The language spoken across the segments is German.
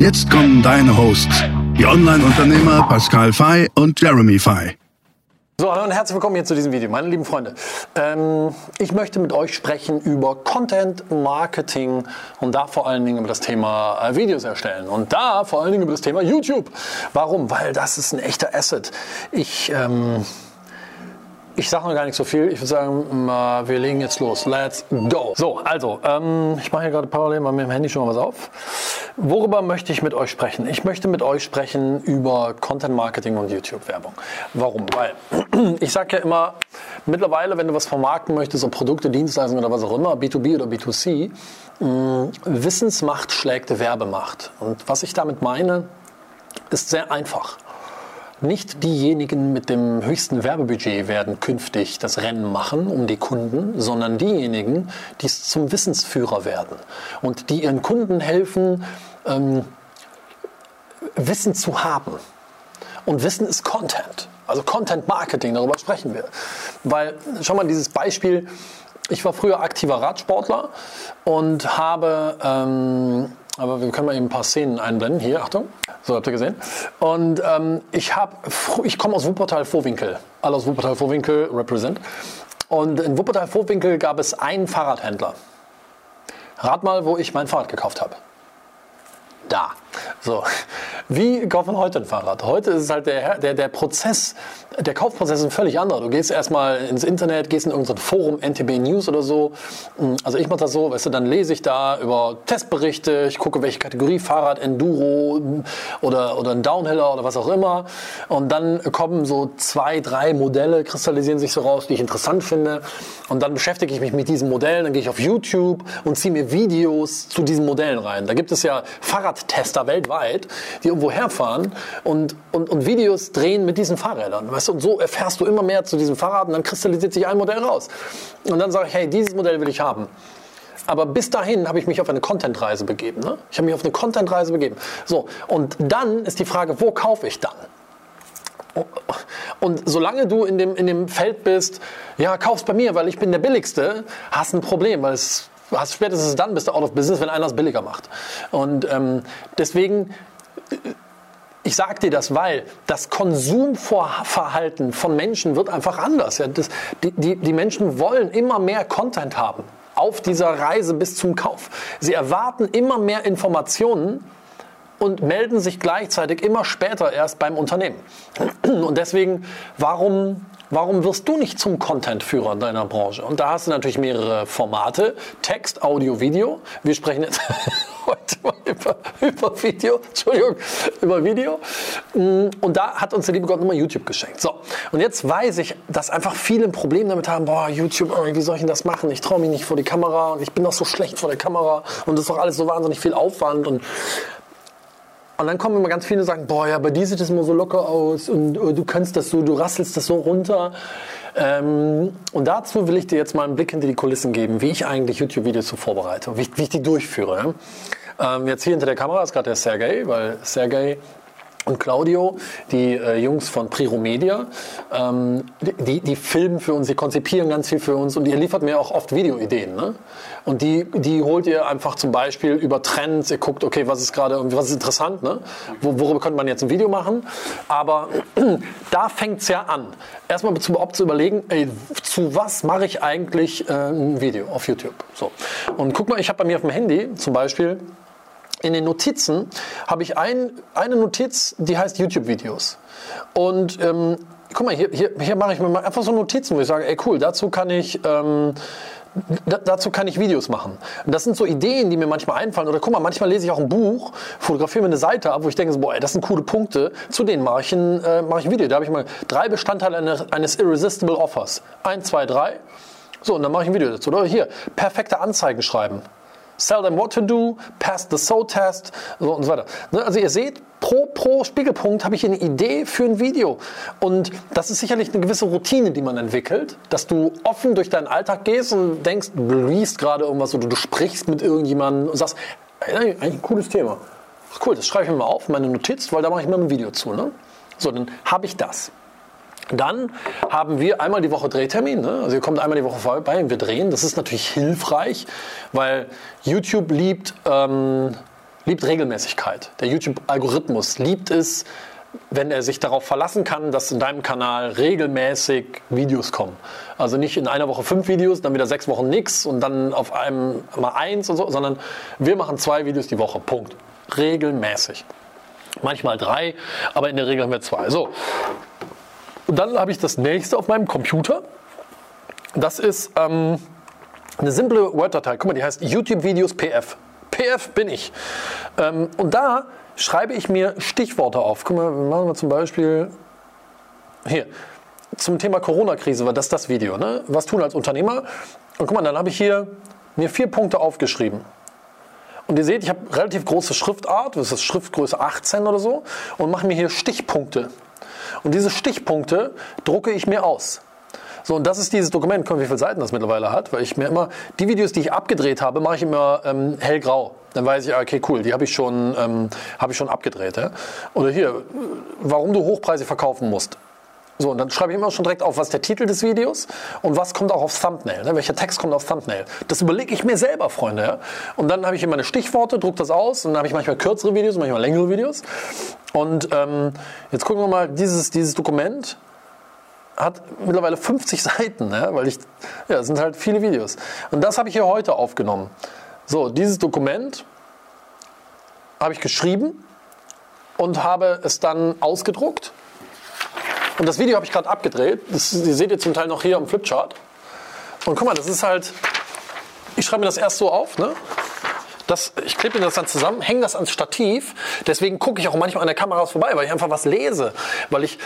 Jetzt kommen deine Hosts, die Online-Unternehmer Pascal Fay und Jeremy Fay. So, hallo und herzlich willkommen hier zu diesem Video, meine lieben Freunde. Ähm, ich möchte mit euch sprechen über Content Marketing und da vor allen Dingen über das Thema äh, Videos erstellen und da vor allen Dingen über das Thema YouTube. Warum? Weil das ist ein echter Asset. Ich ähm, ich sage noch gar nicht so viel. Ich würde sagen, wir legen jetzt los. Let's go. So, also, ähm, ich mache hier gerade parallel mal mit dem Handy schon mal was auf. Worüber möchte ich mit euch sprechen? Ich möchte mit euch sprechen über Content Marketing und YouTube-Werbung. Warum? Weil ich sage ja immer, mittlerweile, wenn du was vermarkten möchtest, ob Produkte, Dienstleistungen oder was auch immer, B2B oder B2C, mh, Wissensmacht schlägt Werbemacht. Und was ich damit meine, ist sehr einfach. Nicht diejenigen mit dem höchsten Werbebudget werden künftig das Rennen machen um die Kunden, sondern diejenigen, die zum Wissensführer werden und die ihren Kunden helfen, ähm, Wissen zu haben. Und Wissen ist Content. Also Content Marketing, darüber sprechen wir. Weil, schau mal, dieses Beispiel, ich war früher aktiver Radsportler und habe ähm, aber wir können mal eben ein paar Szenen einblenden. Hier, Achtung. So, habt ihr gesehen? Und ähm, ich, ich komme aus Wuppertal-Vorwinkel. Alle aus Wuppertal-Vorwinkel represent. Und in Wuppertal-Vorwinkel gab es einen Fahrradhändler. Rat mal, wo ich mein Fahrrad gekauft habe. Da. So, wie kauft man heute ein Fahrrad? Heute ist es halt der, der, der Prozess, der Kaufprozess ist ein völlig anderer. Du gehst erstmal ins Internet, gehst in irgendein Forum, NTB News oder so. Also ich mache das so, weißt du, dann lese ich da über Testberichte, ich gucke, welche Kategorie Fahrrad, Enduro oder, oder ein Downhiller oder was auch immer. Und dann kommen so zwei, drei Modelle, kristallisieren sich so raus, die ich interessant finde. Und dann beschäftige ich mich mit diesen Modellen, dann gehe ich auf YouTube und ziehe mir Videos zu diesen Modellen rein. Da gibt es ja Fahrradtester weltweit, die irgendwo herfahren und, und, und Videos drehen mit diesen Fahrrädern. Weißt du? Und so erfährst du immer mehr zu diesem Fahrrad und dann kristallisiert sich ein Modell raus. Und dann sage ich, hey, dieses Modell will ich haben. Aber bis dahin habe ich mich auf eine Content-Reise begeben. Ne? Ich habe mich auf eine Content-Reise begeben. So, und dann ist die Frage, wo kaufe ich dann? Und solange du in dem, in dem Feld bist, ja, kaufst bei mir, weil ich bin der Billigste, hast ein Problem, weil es hast spätestens dann bist du out of business, wenn einer es billiger macht. Und ähm, deswegen ich sage dir das, weil das Konsumverhalten von Menschen wird einfach anders. Ja, das, die, die, die Menschen wollen immer mehr Content haben auf dieser Reise bis zum Kauf. Sie erwarten immer mehr Informationen und melden sich gleichzeitig immer später erst beim Unternehmen. Und deswegen, warum Warum wirst du nicht zum Content-Führer deiner Branche? Und da hast du natürlich mehrere Formate. Text, Audio, Video. Wir sprechen jetzt heute mal über, über Video. Entschuldigung, über Video. Mm, und da hat uns der liebe Gott nochmal YouTube geschenkt. So. Und jetzt weiß ich, dass einfach viele ein Problem damit haben, boah, YouTube, wie soll ich denn das machen? Ich traue mich nicht vor die Kamera und ich bin doch so schlecht vor der Kamera und das ist doch alles so wahnsinnig viel Aufwand und und dann kommen immer ganz viele und sagen, boah, ja, bei dir sieht das immer so locker aus und uh, du kannst das so, du rasselst das so runter. Ähm, und dazu will ich dir jetzt mal einen Blick hinter die Kulissen geben, wie ich eigentlich YouTube-Videos so vorbereite, wie, wie ich die durchführe. Ähm, jetzt hier hinter der Kamera ist gerade der Sergey, weil Sergey und Claudio, die äh, Jungs von Priro Media, ähm, die, die filmen für uns, die konzipieren ganz viel für uns und ihr liefert mir auch oft Videoideen. Ne? Und die, die holt ihr einfach zum Beispiel über Trends, ihr guckt, okay, was ist gerade, was ist interessant, ne? worüber könnte man jetzt ein Video machen. Aber da fängt es ja an. Erstmal zu, zu überlegen, ey, zu was mache ich eigentlich äh, ein Video auf YouTube. So. Und guck mal, ich habe bei mir auf dem Handy zum Beispiel in den Notizen habe ich ein, eine Notiz, die heißt YouTube-Videos. Und ähm, guck mal, hier, hier, hier mache ich mir mal einfach so Notizen, wo ich sage, ey cool, dazu kann ich... Ähm, dazu kann ich Videos machen. Das sind so Ideen, die mir manchmal einfallen. Oder guck mal, manchmal lese ich auch ein Buch, fotografiere mir eine Seite ab, wo ich denke, boah, ey, das sind coole Punkte. Zu denen mache ich ein, äh, mache ich ein Video. Da habe ich mal drei Bestandteile eines, eines Irresistible Offers. Eins, zwei, drei. So, und dann mache ich ein Video dazu. Oder hier, perfekte Anzeigen schreiben. Sell them what to do, pass the so test so und so weiter. Ne, also ihr seht, pro, pro Spiegelpunkt habe ich eine Idee für ein Video. Und das ist sicherlich eine gewisse Routine, die man entwickelt, dass du offen durch deinen Alltag gehst und denkst, du liest gerade irgendwas oder du sprichst mit irgendjemandem und sagst, eigentlich ein cooles Thema. Cool, das schreibe ich mir mal auf, meine Notiz, weil da mache ich mir ein Video zu. Ne? So, dann habe ich das. Dann haben wir einmal die Woche Drehtermin. Ne? Also ihr kommt einmal die Woche vorbei und wir drehen. Das ist natürlich hilfreich, weil YouTube liebt, ähm, liebt Regelmäßigkeit. Der YouTube-Algorithmus liebt es, wenn er sich darauf verlassen kann, dass in deinem Kanal regelmäßig Videos kommen. Also nicht in einer Woche fünf Videos, dann wieder sechs Wochen nichts und dann auf einem mal eins und so, sondern wir machen zwei Videos die Woche. Punkt. Regelmäßig. Manchmal drei, aber in der Regel haben wir zwei. So, und dann habe ich das nächste auf meinem Computer. Das ist ähm, eine simple Word-Datei. Guck mal, die heißt YouTube-Videos PF. PF bin ich. Ähm, und da schreibe ich mir Stichworte auf. Guck mal, machen wir zum Beispiel hier zum Thema Corona-Krise war das das Video. Ne? Was tun als Unternehmer? Und guck mal, dann habe ich hier mir vier Punkte aufgeschrieben. Und ihr seht, ich habe relativ große Schriftart, das ist Schriftgröße 18 oder so, und mache mir hier Stichpunkte. Und diese Stichpunkte drucke ich mir aus. So, und das ist dieses Dokument. Guck mal, wie viele Seiten das mittlerweile hat, weil ich mir immer, die Videos, die ich abgedreht habe, mache ich immer ähm, hellgrau. Dann weiß ich, okay, cool, die habe ich schon, ähm, habe ich schon abgedreht. Ja? Oder hier, warum du hochpreisig verkaufen musst. So, und dann schreibe ich immer schon direkt auf, was der Titel des Videos und was kommt auch aufs Thumbnail. Ne? Welcher Text kommt aufs Thumbnail. Das überlege ich mir selber, Freunde. Ja? Und dann habe ich immer meine Stichworte, druck das aus und dann habe ich manchmal kürzere Videos, manchmal längere Videos. Und ähm, jetzt gucken wir mal, dieses, dieses Dokument hat mittlerweile 50 Seiten, ne? weil ich, ja, das sind halt viele Videos. Und das habe ich hier heute aufgenommen. So, dieses Dokument habe ich geschrieben und habe es dann ausgedruckt und das Video habe ich gerade abgedreht. Das, die seht ihr zum Teil noch hier am Flipchart. Und guck mal, das ist halt, ich schreibe mir das erst so auf, ne? Das, ich klebe mir das dann zusammen, hänge das ans Stativ. Deswegen gucke ich auch manchmal an der Kamera vorbei, weil ich einfach was lese. Weil ich,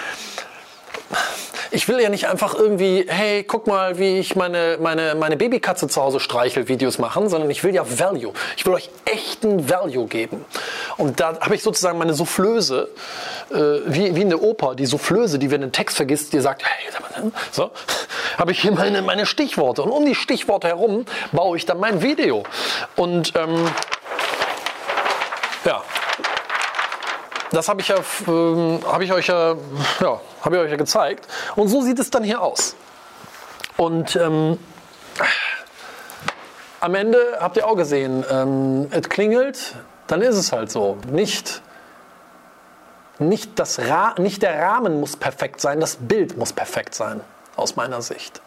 ich will ja nicht einfach irgendwie, hey, guck mal, wie ich meine, meine, meine Babykatze zu Hause streichel, Videos machen, sondern ich will ja Value. Ich will euch echten Value geben. Und da habe ich sozusagen meine Soufflöse, äh, wie, wie in der Oper, die Soufflöse, die, wenn du den Text vergisst, dir sagt, hey, so, habe ich hier meine, meine Stichworte. Und um die Stichworte herum baue ich dann mein Video. Und ähm, ja, das habe ich, ja, hab ich euch ja, ja, hab ich euch ja gezeigt. Und so sieht es dann hier aus. Und ähm, am Ende habt ihr auch gesehen, ähm, es klingelt, dann ist es halt so. Nicht, nicht, das Ra nicht der Rahmen muss perfekt sein, das Bild muss perfekt sein, aus meiner Sicht.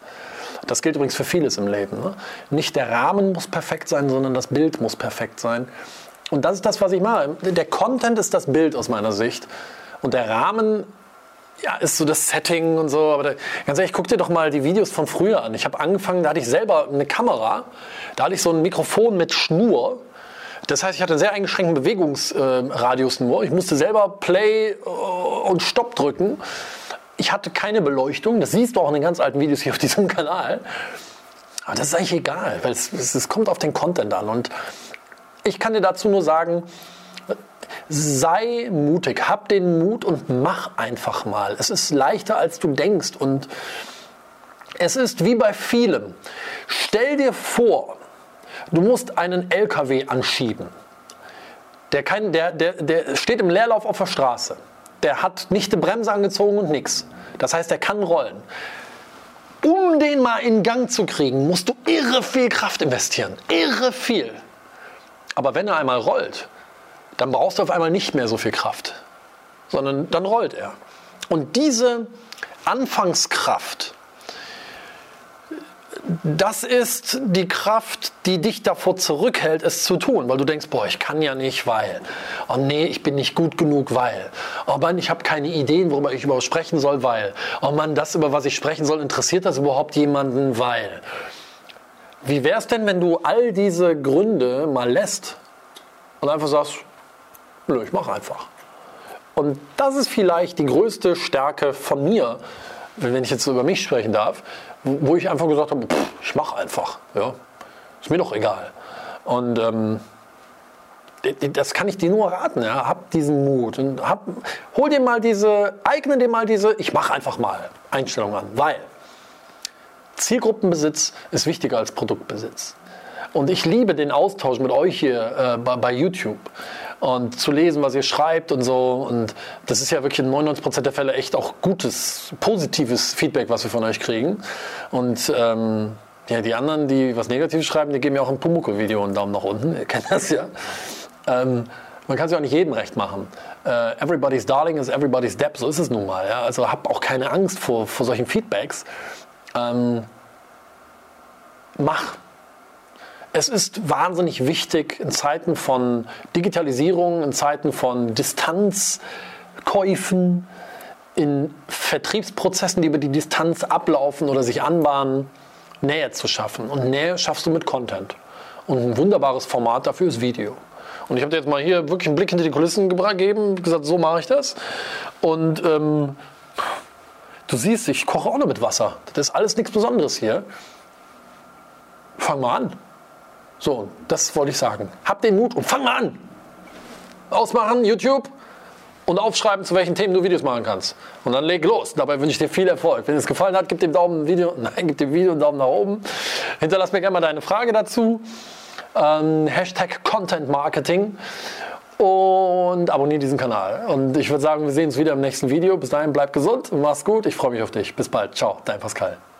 Das gilt übrigens für vieles im Leben. Ne? Nicht der Rahmen muss perfekt sein, sondern das Bild muss perfekt sein. Und das ist das, was ich mache. Der Content ist das Bild aus meiner Sicht. Und der Rahmen ja, ist so das Setting und so. Aber da, ganz ehrlich, guck dir doch mal die Videos von früher an. Ich habe angefangen, da hatte ich selber eine Kamera, da hatte ich so ein Mikrofon mit Schnur. Das heißt, ich hatte einen sehr eingeschränkten Bewegungsradius nur. Ich musste selber Play äh, und Stopp drücken. Ich hatte keine Beleuchtung. Das siehst du auch in den ganz alten Videos hier auf diesem Kanal. Aber das ist eigentlich egal, weil es, es, es kommt auf den Content an. Und ich kann dir dazu nur sagen, sei mutig, hab den Mut und mach einfach mal. Es ist leichter, als du denkst und es ist wie bei vielem. Stell dir vor, du musst einen LKW anschieben. Der, kein, der, der, der steht im Leerlauf auf der Straße. Der hat nicht die Bremse angezogen und nichts. Das heißt, er kann rollen. Um den mal in Gang zu kriegen, musst du irre viel Kraft investieren. Irre viel. Aber wenn er einmal rollt, dann brauchst du auf einmal nicht mehr so viel Kraft, sondern dann rollt er. Und diese Anfangskraft, das ist die Kraft, die dich davor zurückhält, es zu tun, weil du denkst, boah, ich kann ja nicht, weil, oh nee, ich bin nicht gut genug, weil, oh Mann, ich habe keine Ideen, worüber ich überhaupt sprechen soll, weil, oh Mann, das, über was ich sprechen soll, interessiert das überhaupt jemanden, weil. Wie wäre es denn, wenn du all diese Gründe mal lässt und einfach sagst, nö, ich mache einfach. Und das ist vielleicht die größte Stärke von mir, wenn ich jetzt über mich sprechen darf, wo ich einfach gesagt habe, pff, ich mache einfach. Ja. Ist mir doch egal. Und ähm, das kann ich dir nur raten. Ja. Hab diesen Mut und hab, hol dir mal diese, eigne dir mal diese, ich mache einfach mal Einstellung an, weil Zielgruppenbesitz ist wichtiger als Produktbesitz. Und ich liebe den Austausch mit euch hier äh, bei, bei, YouTube und zu lesen, was ihr schreibt und so. Und das ist ja wirklich in 99% der Fälle echt auch gutes, positives Feedback, was wir von euch kriegen. Und ähm, ja, die anderen, die was Negatives schreiben, die geben ja auch im Pumuko-Video einen Daumen nach unten. Ihr kennt das ja. Ähm, man kann es ja auch nicht jedem recht machen. Uh, everybody's Darling is everybody's Depp, so ist es nun mal. Ja? Also hab auch keine Angst vor, vor solchen Feedbacks. Ähm, mach. Es ist wahnsinnig wichtig in Zeiten von Digitalisierung, in Zeiten von Distanzkäufen, in Vertriebsprozessen, die über die Distanz ablaufen oder sich anbahnen, Nähe zu schaffen. Und Nähe schaffst du mit Content. Und ein wunderbares Format dafür ist Video. Und ich habe dir jetzt mal hier wirklich einen Blick hinter die Kulissen gegeben, gesagt, so mache ich das. Und ähm, du siehst, ich koche auch nur mit Wasser. Das ist alles nichts Besonderes hier. Fang mal an. So, das wollte ich sagen. Hab den Mut und fang mal an. Ausmachen, YouTube und aufschreiben, zu welchen Themen du Videos machen kannst. Und dann leg los. Dabei wünsche ich dir viel Erfolg. Wenn es gefallen hat, gib dem Daumen Video, nein, gib dem Video einen Daumen nach oben. Hinterlass mir gerne mal deine Frage dazu. Ähm, Hashtag Content Marketing und abonniere diesen Kanal. Und ich würde sagen, wir sehen uns wieder im nächsten Video. Bis dahin, bleib gesund, mach's gut. Ich freue mich auf dich. Bis bald. Ciao, dein Pascal.